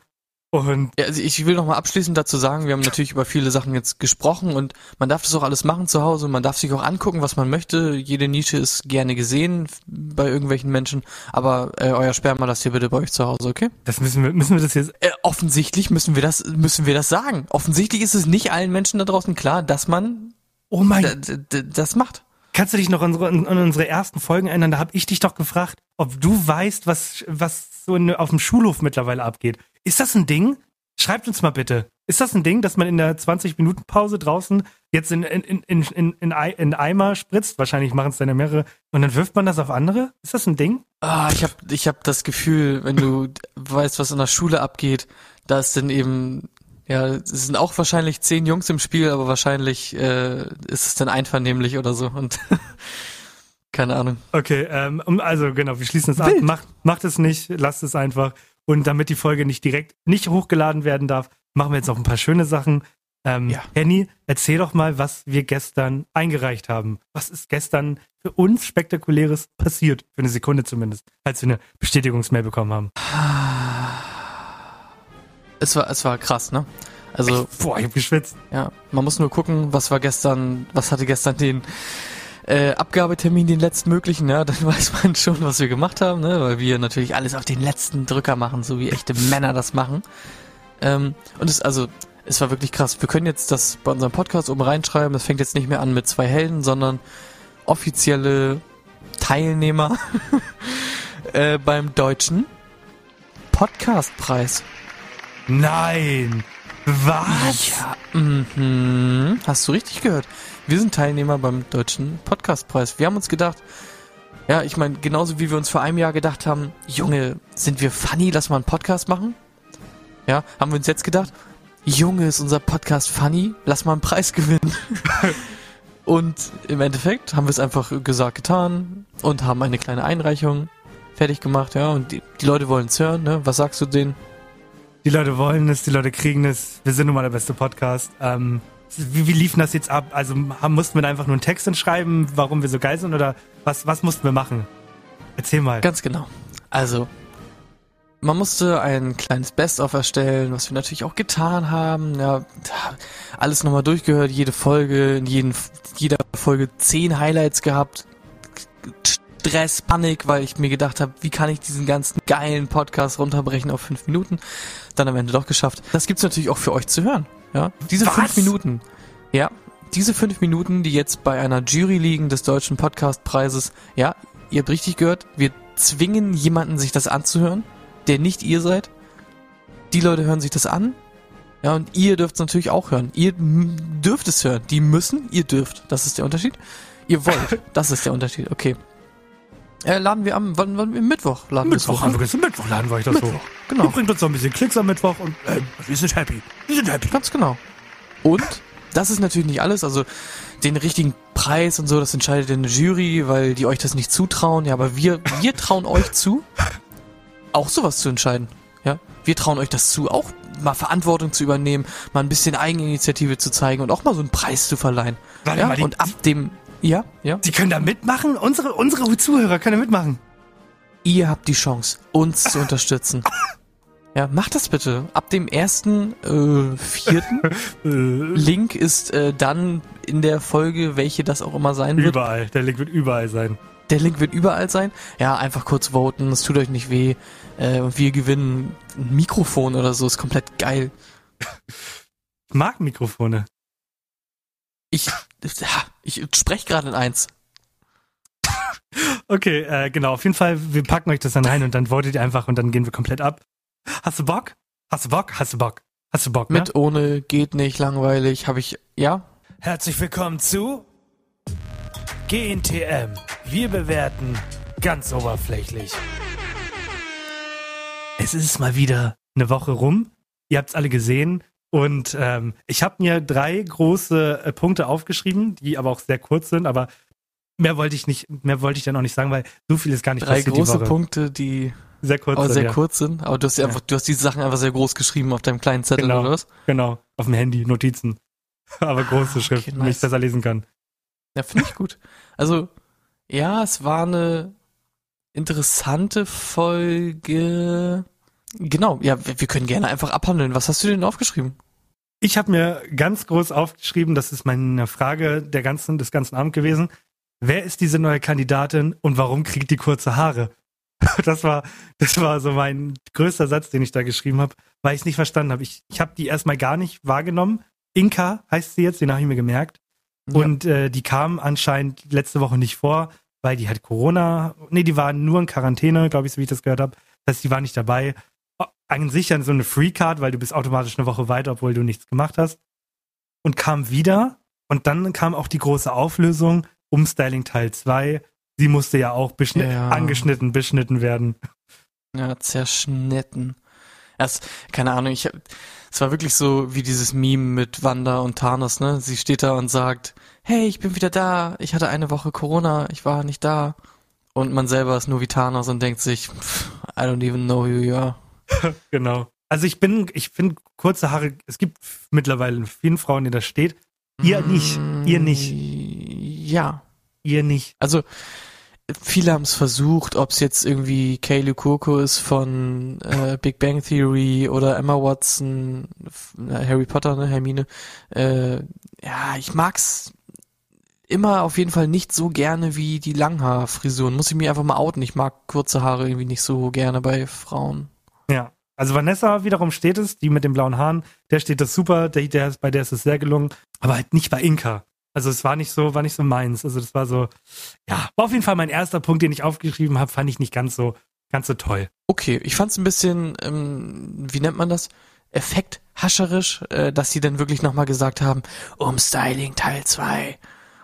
Und Ja, also ich will noch mal abschließend dazu sagen, wir haben natürlich über viele Sachen jetzt gesprochen und man darf das auch alles machen zu Hause, man darf sich auch angucken, was man möchte. Jede Nische ist gerne gesehen bei irgendwelchen Menschen, aber äh, euer Sperma lasst ihr bitte bei euch zu Hause, okay? das müssen wir, müssen wir das jetzt. Äh, offensichtlich müssen wir das müssen wir das sagen. Offensichtlich ist es nicht allen Menschen da draußen klar, dass man Oh mein das macht. Kannst du dich noch an unsere, an unsere ersten Folgen erinnern? Da habe ich dich doch gefragt, ob du weißt, was, was so in, auf dem Schulhof mittlerweile abgeht. Ist das ein Ding? Schreibt uns mal bitte. Ist das ein Ding, dass man in der 20-Minuten-Pause draußen jetzt in, in, in, in, in, in, Ei- in Eimer spritzt? Wahrscheinlich machen es dann ja mehrere. Und dann wirft man das auf andere? Ist das ein Ding? Ah, ich habe ich hab das Gefühl, wenn du weißt, was in der Schule abgeht, da ist dann eben, ja, es sind auch wahrscheinlich zehn Jungs im Spiel, aber wahrscheinlich äh, ist es dann einvernehmlich oder so und <laughs> keine Ahnung. Okay, ähm, also genau, wir schließen es ab. Macht, macht es nicht, lasst es einfach. Und damit die Folge nicht direkt nicht hochgeladen werden darf, machen wir jetzt auch ein paar schöne Sachen. Ähm, Ja. Henny, erzähl doch mal, was wir gestern eingereicht haben. Was ist gestern für uns Spektakuläres passiert? Für eine Sekunde zumindest, als wir eine Bestätigungsmail bekommen haben. Es war es war krass, ne? Also Boah, ich hab geschwitzt. ja, man muss nur gucken, was war gestern, was hatte gestern den äh, Abgabetermin den letztmöglichen, ja, dann <laughs> weiß man schon, was wir gemacht haben, ne? weil wir natürlich alles auf den letzten Drücker machen, so wie echte Männer das machen. Ähm, und es also, es war wirklich krass. Wir können jetzt das bei unserem Podcast oben reinschreiben. Das fängt jetzt nicht mehr an mit zwei Helden, sondern offizielle Teilnehmer <laughs> äh, beim deutschen Podcastpreis. Nein! Was? Ja, mhm. hast du richtig gehört. Wir sind Teilnehmer beim deutschen Podcastpreis. Wir haben uns gedacht, ja, ich meine, genauso wie wir uns vor einem Jahr gedacht haben, Junge, sind wir funny, lass mal einen Podcast machen? Ja, haben wir uns jetzt gedacht, Junge, ist unser Podcast funny, lass mal einen Preis gewinnen. <laughs> und im Endeffekt haben wir es einfach gesagt, getan und haben eine kleine Einreichung fertig gemacht, ja, und die, die Leute wollen es hören, ne? Was sagst du denen? Die Leute wollen es, die Leute kriegen es. Wir sind nun mal der beste Podcast. Ähm, wie, wie lief das jetzt ab? Also haben, mussten wir da einfach nur einen Text schreiben, warum wir so geil sind oder was, was mussten wir machen? Erzähl mal. Ganz genau. Also, man musste ein kleines Best-of erstellen, was wir natürlich auch getan haben. Ja, alles nochmal durchgehört, jede Folge, in jeden, jeder Folge zehn Highlights gehabt. Stress, Panik, weil ich mir gedacht habe, wie kann ich diesen ganzen geilen Podcast runterbrechen auf fünf Minuten? Dann am Ende doch geschafft. Das gibt's natürlich auch für euch zu hören. Ja, diese Was? fünf Minuten. Ja, diese fünf Minuten, die jetzt bei einer Jury liegen des Deutschen Podcastpreises. Ja, ihr habt richtig gehört. Wir zwingen jemanden, sich das anzuhören, der nicht ihr seid. Die Leute hören sich das an. Ja, und ihr dürft es natürlich auch hören. Ihr dürft es hören. Die müssen, ihr dürft. Das ist der Unterschied. Ihr wollt. <laughs> Das ist der Unterschied. Okay. Äh, laden wir am, wann, wann, Mittwoch laden wir Mittwoch hoch, haben ne? wir gestern Mittwoch laden wir euch das Mittwoch, hoch. genau. Ihr bringt uns noch ein bisschen Klicks am Mittwoch und äh, wir sind happy. Wir sind happy. Ganz genau. Und das ist natürlich nicht alles. Also den richtigen Preis und so, das entscheidet eine Jury, weil die euch das nicht zutrauen. Ja, aber wir, wir trauen euch zu, auch sowas zu entscheiden. Ja, wir trauen euch das zu, auch mal Verantwortung zu übernehmen, mal ein bisschen Eigeninitiative zu zeigen und auch mal so einen Preis zu verleihen. Warte ja, mal, die- und ab dem, ja, ja, Die können da mitmachen? Unsere, unsere Zuhörer können da mitmachen. ihr habt die Chance, uns zu unterstützen. <laughs> Ja, macht das bitte. Ab dem ersten, äh, vierten. <laughs> Link ist äh, dann in der Folge, welche das auch immer sein wird. überall. Der Link wird überall sein. Der Link wird überall sein. Ja, einfach kurz voten, es tut euch nicht weh. Äh, und wir gewinnen ein Mikrofon oder so, ist komplett geil. Ich mag Mikrofone. Ich, ich spreche gerade in eins. <laughs> Okay, äh, genau. Auf jeden Fall, wir packen euch das dann rein und dann votet ihr einfach und dann gehen wir komplett ab. Hast du Bock? Hast du Bock? Hast du Bock? Hast du Bock, ne? Mit, ohne, geht nicht, langweilig, habe ich, ja? Herzlich willkommen zu GNTM. Wir bewerten ganz oberflächlich. Es ist mal wieder eine Woche rum. Ihr habt es alle gesehen. Und ähm, ich habe mir drei große äh, Punkte aufgeschrieben, die aber auch sehr kurz sind, aber mehr wollte ich nicht, mehr wollte ich dann auch nicht sagen, weil so viel ist gar nicht Drei passiert große die. Punkte, die Sehr kurz. aber sind, sehr ja. kurz sind. Aber du hast, ja. Ja. einfach, du hast diese Sachen einfach sehr groß geschrieben auf deinem kleinen Zettel, Genau. oder was? Genau, auf dem Handy, Notizen. <laughs> Aber große Schrift, okay, damit ich nice. besser lesen kann. Ja, finde ich gut. Also, ja, es war eine interessante Folge. Genau, ja, wir wir können gerne einfach abhandeln. Was hast du denn aufgeschrieben? Ich habe mir ganz groß aufgeschrieben, das ist meine Frage der ganzen, des ganzen Abends gewesen. Wer ist diese neue Kandidatin und warum kriegt die kurze Haare? <laughs> Das war, das war so mein größter Satz, den ich da geschrieben habe, weil ich es nicht verstanden habe. Ich, ich habe die erstmal gar nicht wahrgenommen. Inka heißt sie jetzt, den habe ich mir gemerkt. Und äh, die kam anscheinend letzte Woche nicht vor, weil die hat Corona. Nee, die war nur in Quarantäne, glaube ich, so wie ich das gehört habe. Das heißt, die war nicht dabei. An sich dann so eine Free-Card, weil du bist automatisch eine Woche weiter, obwohl du nichts gemacht hast. Und kam wieder. Und dann kam auch die große Auflösung, Umstyling Teil 2. Sie musste ja auch Ja. angeschnitten, beschnitten werden. Ja, zerschnitten. Erst, keine Ahnung, ich hab, es war wirklich so wie dieses Meme mit Wanda und Thanos, ne? Sie steht da und sagt, hey, ich bin wieder da, ich hatte eine Woche Corona, ich war nicht da. Und man selber ist nur wie Thanos und denkt sich, I don't even know who you are. <laughs> Genau. Also ich bin, ich finde kurze Haare, es gibt mittlerweile vielen Frauen, die das steht. Ihr nicht. Ihr nicht. Ja. Ihr nicht. Also, viele haben es versucht, ob es jetzt irgendwie Kaylee Cuoco ist von äh, Big Bang Theory oder Emma Watson, äh, Harry Potter, ne, Hermine. Äh, ja, ich mag's. immer auf jeden Fall nicht so gerne wie die Langhaarfrisuren. Muss ich mir einfach mal outen. Ich mag kurze Haare irgendwie nicht so gerne bei Frauen. Also Vanessa wiederum steht es, die mit den blauen Haaren, der steht das super, der, der, bei der ist es sehr gelungen, aber halt nicht bei Inka. Also es war nicht so, war nicht so meins. Also das war so, ja, war auf jeden Fall mein erster Punkt, den ich aufgeschrieben habe, fand ich nicht ganz so, ganz so toll. Okay, ich fand es ein bisschen, ähm, wie nennt man das? Effekthascherisch, äh, dass sie dann wirklich nochmal gesagt haben, Umstyling Teil 2.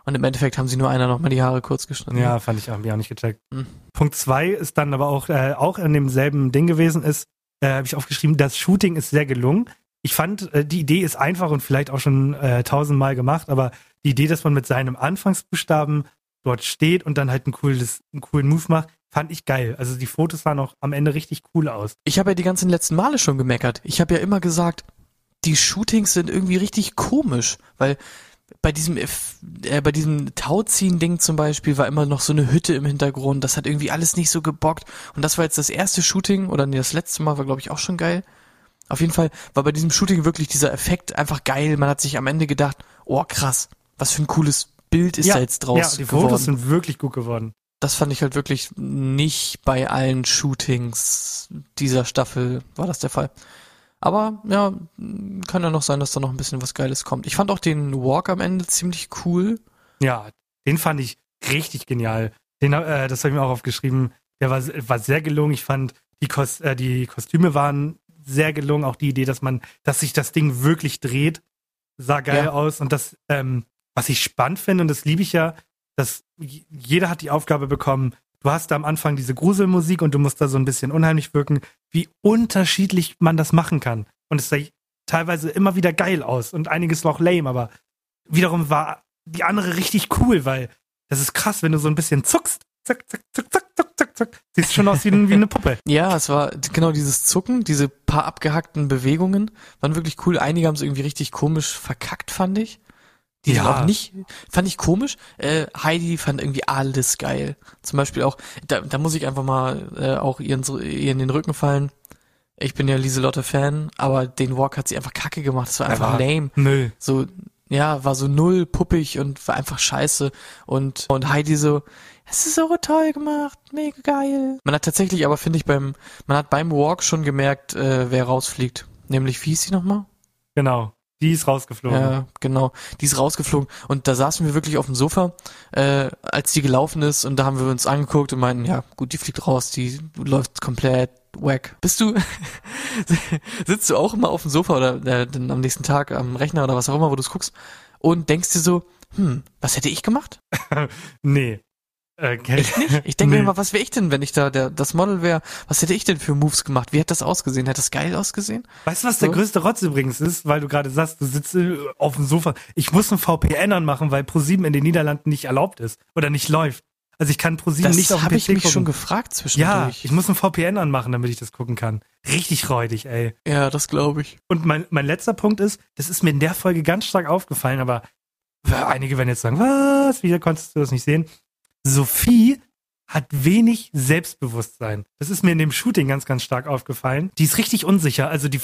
Und im Endeffekt haben sie nur einer nochmal die Haare kurz geschnitten. Ja, fand ich, auch nicht gecheckt. Hm. Punkt zwei ist dann aber auch, äh, auch in demselben Ding gewesen ist, äh, habe ich aufgeschrieben, das Shooting ist sehr gelungen. Ich fand, äh, die Idee ist einfach und vielleicht auch schon äh, tausendmal gemacht, aber die Idee, dass man mit seinem Anfangsbuchstaben dort steht und dann halt ein cooles, einen coolen Move macht, fand ich geil. Also die Fotos sahen auch am Ende richtig cool aus. Ich habe ja die ganzen letzten Male schon gemeckert. Ich habe ja immer gesagt, die Shootings sind irgendwie richtig komisch, weil bei diesem äh, bei diesem Tauziehen-Ding zum Beispiel war immer noch so eine Hütte im Hintergrund. Das hat irgendwie alles nicht so gebockt. Und das war jetzt das erste Shooting oder nee, das letzte Mal war glaube ich auch schon geil. Auf jeden Fall war bei diesem Shooting wirklich dieser Effekt einfach geil. Man hat sich am Ende gedacht, oh krass, was für ein cooles Bild ist ja, da jetzt draus Ja, die geworden. Fotos sind wirklich gut geworden. Das fand ich halt wirklich nicht bei allen Shootings dieser Staffel war das der Fall. Aber ja, kann ja noch sein, dass da noch ein bisschen was Geiles kommt. Ich fand auch den Walk am Ende ziemlich cool. Ja, den fand ich richtig genial. Den, äh, das habe ich mir auch aufgeschrieben. Der war, war sehr gelungen. Ich fand, die, Kos äh, die Kostüme waren sehr gelungen. Auch die Idee, dass man, dass sich das Ding wirklich dreht, sah geil ja. aus. Und das, ähm, was ich spannend finde, und das liebe ich ja, dass jeder hat die Aufgabe bekommen, du hast da am Anfang diese Gruselmusik und du musst da so ein bisschen unheimlich wirken, wie unterschiedlich man das machen kann. Und es sah teilweise immer wieder geil aus und einiges war auch lame, aber wiederum war die andere richtig cool, weil das ist krass, wenn du so ein bisschen zuckst. Zack, zack, zack, zack, zack, zack, zack. Siehst schon aus wie, wie eine Puppe. <laughs> Ja, es war genau dieses Zucken, diese paar abgehackten Bewegungen waren wirklich cool. Einige haben es irgendwie richtig komisch verkackt, fand ich. Die ja. auch nicht, fand ich komisch. Äh, Heidi fand irgendwie alles geil. Zum Beispiel auch, da, da muss ich einfach mal äh, auch ihr in, ihr in den Rücken fallen. Ich bin ja Lieselotte-Fan, aber den Walk hat sie einfach kacke gemacht. Das war einfach war lame. Müll. So, ja, war so null puppig und war einfach scheiße. Und, und Heidi so, es ist so toll gemacht, mega geil. Man hat tatsächlich aber, finde ich, beim, man hat beim Walk schon gemerkt, äh, wer rausfliegt. Nämlich, wie hieß sie nochmal? Genau. Die ist rausgeflogen. Ja, genau. Die ist rausgeflogen. Und da saßen wir wirklich auf dem Sofa, äh, als die gelaufen ist und da haben wir uns angeguckt und meinten, ja, gut, die fliegt raus, die läuft komplett wack. Bist du, <laughs> sitzt du auch immer auf dem Sofa oder äh, dann am nächsten Tag am Rechner oder was auch immer, wo du es guckst und denkst dir so, hm, was hätte ich gemacht? <laughs> nee. Äh, Echt nicht? Ich denke nee. mir mal, was wäre ich denn, wenn ich da der, das Model wäre? Was hätte ich denn für Moves gemacht? Wie hätte das ausgesehen? Hätte das geil ausgesehen? Weißt du, was so? der größte Rotz übrigens ist? Weil du gerade sagst, du sitzt äh, auf dem Sofa. Ich muss ein VPN anmachen, weil ProSieben in den Niederlanden nicht erlaubt ist oder nicht läuft. Also ich kann ProSieben nicht auf dem PC Das habe ich mich schon gefragt zwischendurch. Ja, ich muss ein VPN anmachen, damit ich das gucken kann. Richtig räudig, ey. Ja, das glaube ich. Und mein, mein letzter Punkt ist, das ist mir in der Folge ganz stark aufgefallen, aber einige werden jetzt sagen, was, wie konntest du das nicht sehen? Sophie hat wenig Selbstbewusstsein. Das ist mir in dem Shooting ganz, ganz stark aufgefallen. Die ist richtig unsicher. Also die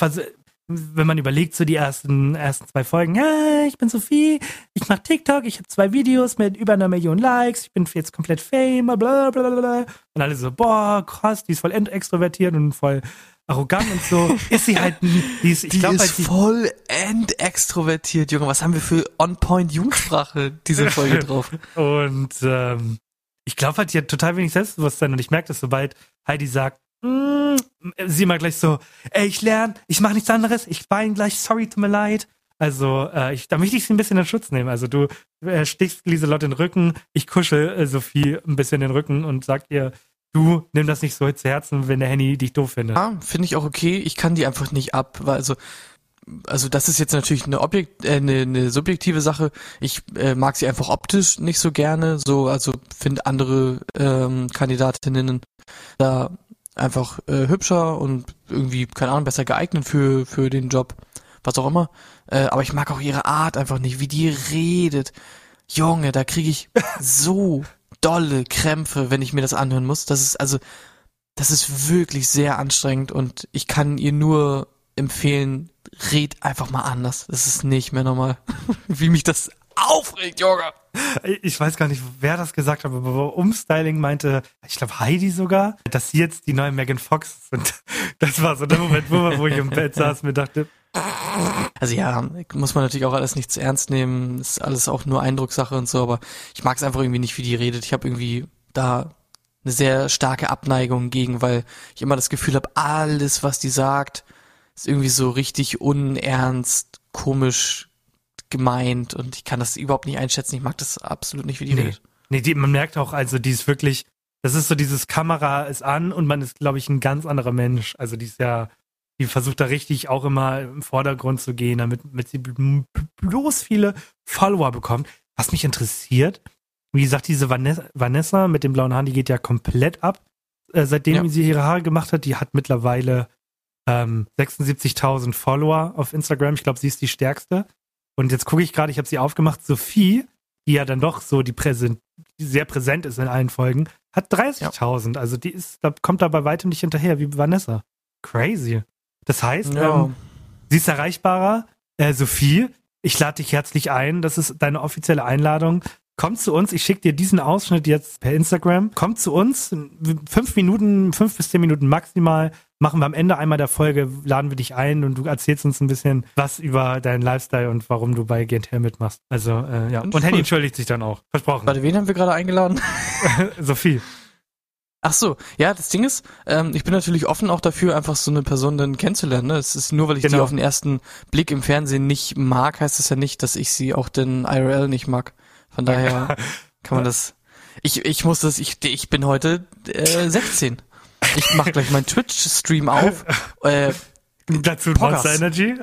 wenn man überlegt, so die ersten, ersten zwei Folgen, ja, ich bin Sophie, ich mach TikTok, ich habe zwei Videos mit über einer Million Likes, ich bin jetzt komplett fame, bla bla bla. Und alle so, boah, krass, die ist voll extrovertiert und voll arrogant und so. <laughs> ist sie halt, die ist, ich die glaub, ist halt, die voll extrovertiert, Junge. Was haben wir für On-Point-Jugendsprache diese Folge drauf? <laughs> und ähm, ich glaube halt, die hat total wenig Selbstbewusstsein und ich merke das, sobald Heidi sagt, mm, sie immer gleich so, ey, ich lerne, ich mache nichts anderes, ich weine gleich, sorry, tut mir leid. Also, äh, ich, da möchte ich sie ein bisschen in Schutz nehmen. Also, du äh, stichst Lieselotte den Rücken, ich kuschel äh, Sophie ein bisschen den Rücken und sag ihr, du nimm das nicht so zu Herzen, wenn der Henny dich doof findet. Ja, finde ich auch okay. Ich kann die einfach nicht ab, weil also also das ist jetzt natürlich eine Objekt, äh, eine, eine subjektive Sache. Ich äh, mag sie einfach optisch nicht so gerne. So, also finde andere ähm, Kandidatinnen da einfach äh, hübscher und irgendwie, keine Ahnung, besser geeignet für, für den Job. Was auch immer. Äh, aber ich mag auch ihre Art einfach nicht, wie die redet. Junge, da kriege ich <laughs> so dolle Krämpfe, wenn ich mir das anhören muss. Das ist also, das ist wirklich sehr anstrengend und ich kann ihr nur empfehlen, red einfach mal anders. Das ist nicht mehr normal. <laughs> Wie mich das aufregt, Junge. Ich weiß gar nicht, wer das gesagt hat, aber Umstyling meinte, ich glaube Heidi sogar, dass sie jetzt die neue Megan Fox sind. <laughs> Das war so der Moment, wo, ich im Bett saß und mir dachte, Also ja, muss man natürlich auch alles nicht zu ernst nehmen. Ist alles auch nur Eindruckssache und so, aber ich mag es einfach irgendwie nicht, wie die redet. Ich habe irgendwie da eine sehr starke Abneigung gegen, weil ich immer das Gefühl habe, alles, was die sagt, ist irgendwie so richtig unernst, komisch gemeint und ich kann das überhaupt nicht einschätzen. Ich mag das absolut nicht, wie die nee, redet. nee die, man merkt auch, also die ist wirklich, das ist so dieses Kamera ist an und man ist, glaube ich, ein ganz anderer Mensch. Also die ist ja, die versucht da richtig auch immer im Vordergrund zu gehen, damit, damit sie bl- bloß viele Follower bekommt. Was mich interessiert, wie gesagt, diese Vanessa, Vanessa mit den blauen Haaren, die geht ja komplett ab. Äh, seitdem Ja. sie ihre Haare gemacht hat, die hat mittlerweile ähm, 76.000 Follower auf Instagram. Ich glaube, sie ist die stärkste. Und jetzt gucke ich gerade, ich habe sie aufgemacht. Sophie, die ja dann doch so die präsent, die sehr präsent ist in allen Folgen, hat 30.000. Also die ist, da kommt da bei weitem nicht hinterher wie Vanessa. Crazy. Das heißt, Ja. ähm, sie ist erreichbarer. Äh, Sophie, ich lade dich herzlich ein. Das ist deine offizielle Einladung. Komm zu uns. Ich schicke dir diesen Ausschnitt jetzt per Instagram. Komm zu uns. Fünf Minuten, fünf bis zehn Minuten maximal. Machen wir am Ende einmal der Folge, laden wir dich ein und du erzählst uns ein bisschen was über deinen Lifestyle und warum du bei GNTL mitmachst. Also, äh, ja. Und ich Henny entschuldigt sich dann auch. Versprochen. Warte, wen haben wir gerade eingeladen? <laughs> <laughs> Sophie. Ach so, ja, das Ding ist, ähm, ich bin natürlich offen auch dafür, einfach so eine Person dann kennenzulernen. Ne? Es ist nur, weil ich die Genau. auf den ersten Blick im Fernsehen nicht mag, heißt es ja nicht, dass ich sie auch den IRL nicht mag. Von daher <laughs> kann man das. Ich, ich muss das, ich, ich bin heute äh, 16. Ich mach gleich meinen Twitch-Stream auf. Äh, Dazu Poggers. Monster Energy. <laughs>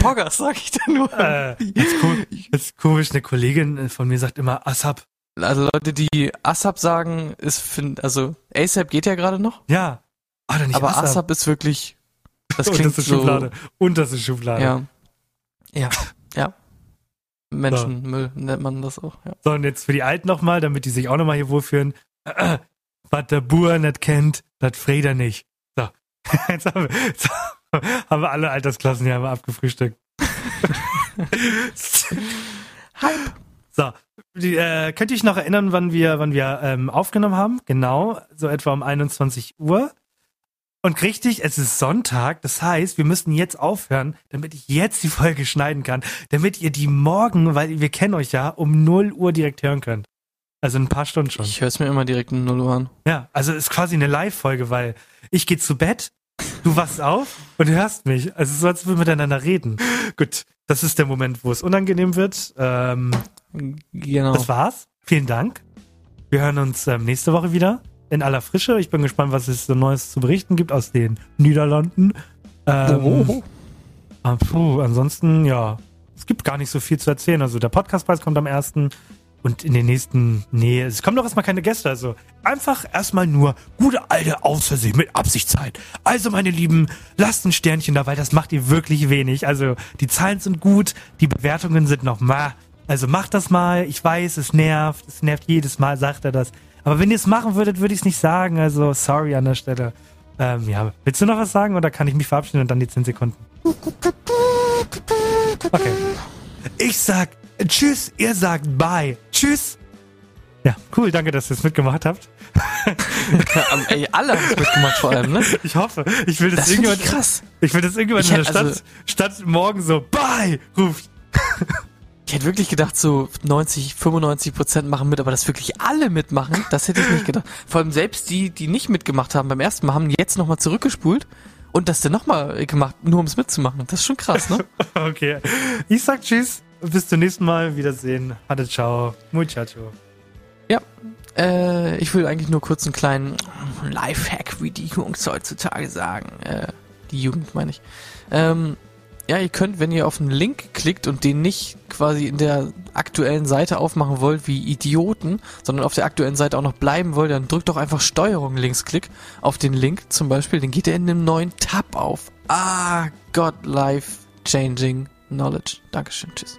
Poggers, sag ich da nur. äh, jetzt, ko- jetzt komisch, eine Kollegin von mir sagt immer ASAP. Also Leute, die ASAP sagen, ist, find, also ASAP geht ja gerade noch, Ja. Oder nicht aber ASAP. ASAP ist wirklich, das klingt Unterste so, Schublade. Unterste Schublade. Ja. Ja. Ja. Menschenmüll nennt man das auch, ja. So, und jetzt für die Alten nochmal, damit die sich auch nochmal hier wohlfühlen. Was der Bauer nicht kennt, das Freder nicht. So. <laughs> Jetzt haben wir, jetzt haben wir alle Altersklassen hier einmal abgefrühstückt. <laughs> Hype. So, die, äh, könnt ihr euch noch erinnern, wann wir, wann wir ähm, aufgenommen haben? Genau, so etwa um 21 Uhr. Und richtig, es ist Sonntag, das heißt, wir müssen jetzt aufhören, damit ich jetzt die Folge schneiden kann, damit ihr die morgen, weil wir kennen euch ja, um 0 Uhr direkt hören könnt. Also in ein paar Stunden schon. Ich höre es mir immer direkt in 0 Uhr an. Ja, also ist quasi eine Live-Folge, weil ich gehe zu Bett, du wachst auf und hörst mich. Also so, als würden wir miteinander reden. <laughs> Gut, das ist der Moment, wo es unangenehm wird. Ähm, Genau. das war's. Vielen Dank. Wir hören uns ähm, nächste Woche wieder in aller Frische. Ich bin gespannt, was es so Neues zu berichten gibt aus den Niederlanden. Ähm, Oh. ah, puh, ansonsten, ja, es gibt gar nicht so viel zu erzählen. Also der Podcastpreis kommt am 1. Und in den nächsten, nee, es kommen doch erstmal keine Gäste. Also einfach erstmal nur gute alte Außersehen mit Absichtszeit. Also meine Lieben, lasst ein Sternchen dabei, das macht ihr wirklich wenig. Also die Zahlen sind gut, die Bewertungen sind noch ma. Also macht das mal. Ich weiß, es nervt, es nervt jedes Mal, sagt er das. Aber wenn ihr es machen würdet, würde ich es nicht sagen. Also sorry an der Stelle. Ähm, ja, willst du noch was sagen oder kann ich mich verabschieden und dann die 10 Sekunden? Okay. Ich sag Tschüss, ihr sagt Bye. Tschüss. Ja, cool, danke, dass ihr es mitgemacht habt. <laughs> Ja, alle haben es mitgemacht vor allem, ne? Ich hoffe, ich will das, Das irgendjemand, ich krass. ich will das irgendjemand Ich in der Stadt, also- Stadt morgen so Bye ruft. Ich hätte wirklich gedacht, so 90, 95 Prozent machen mit, aber dass wirklich alle mitmachen, das hätte ich nicht gedacht. Vor allem selbst die, die nicht mitgemacht haben beim ersten Mal, haben jetzt nochmal zurückgespult und das dann nochmal gemacht, nur um es mitzumachen. Das ist schon krass, ne? <laughs> Okay. Ich sag Tschüss. Bis zum nächsten Mal. Wiedersehen. Hatte ciao. Muchacho. Ja. Äh, ich will eigentlich nur kurz einen kleinen Lifehack, wie die Jungs heutzutage sagen. Äh, die Jugend meine ich. Ähm, ja, ihr könnt, wenn ihr auf einen Link klickt und den nicht quasi in der aktuellen Seite aufmachen wollt wie Idioten, sondern auf der aktuellen Seite auch noch bleiben wollt, dann drückt doch einfach Steuerung Linksklick auf den Link zum Beispiel, den geht er in einem neuen Tab auf. Ah, God, Life Changing Knowledge. Dankeschön, tschüss.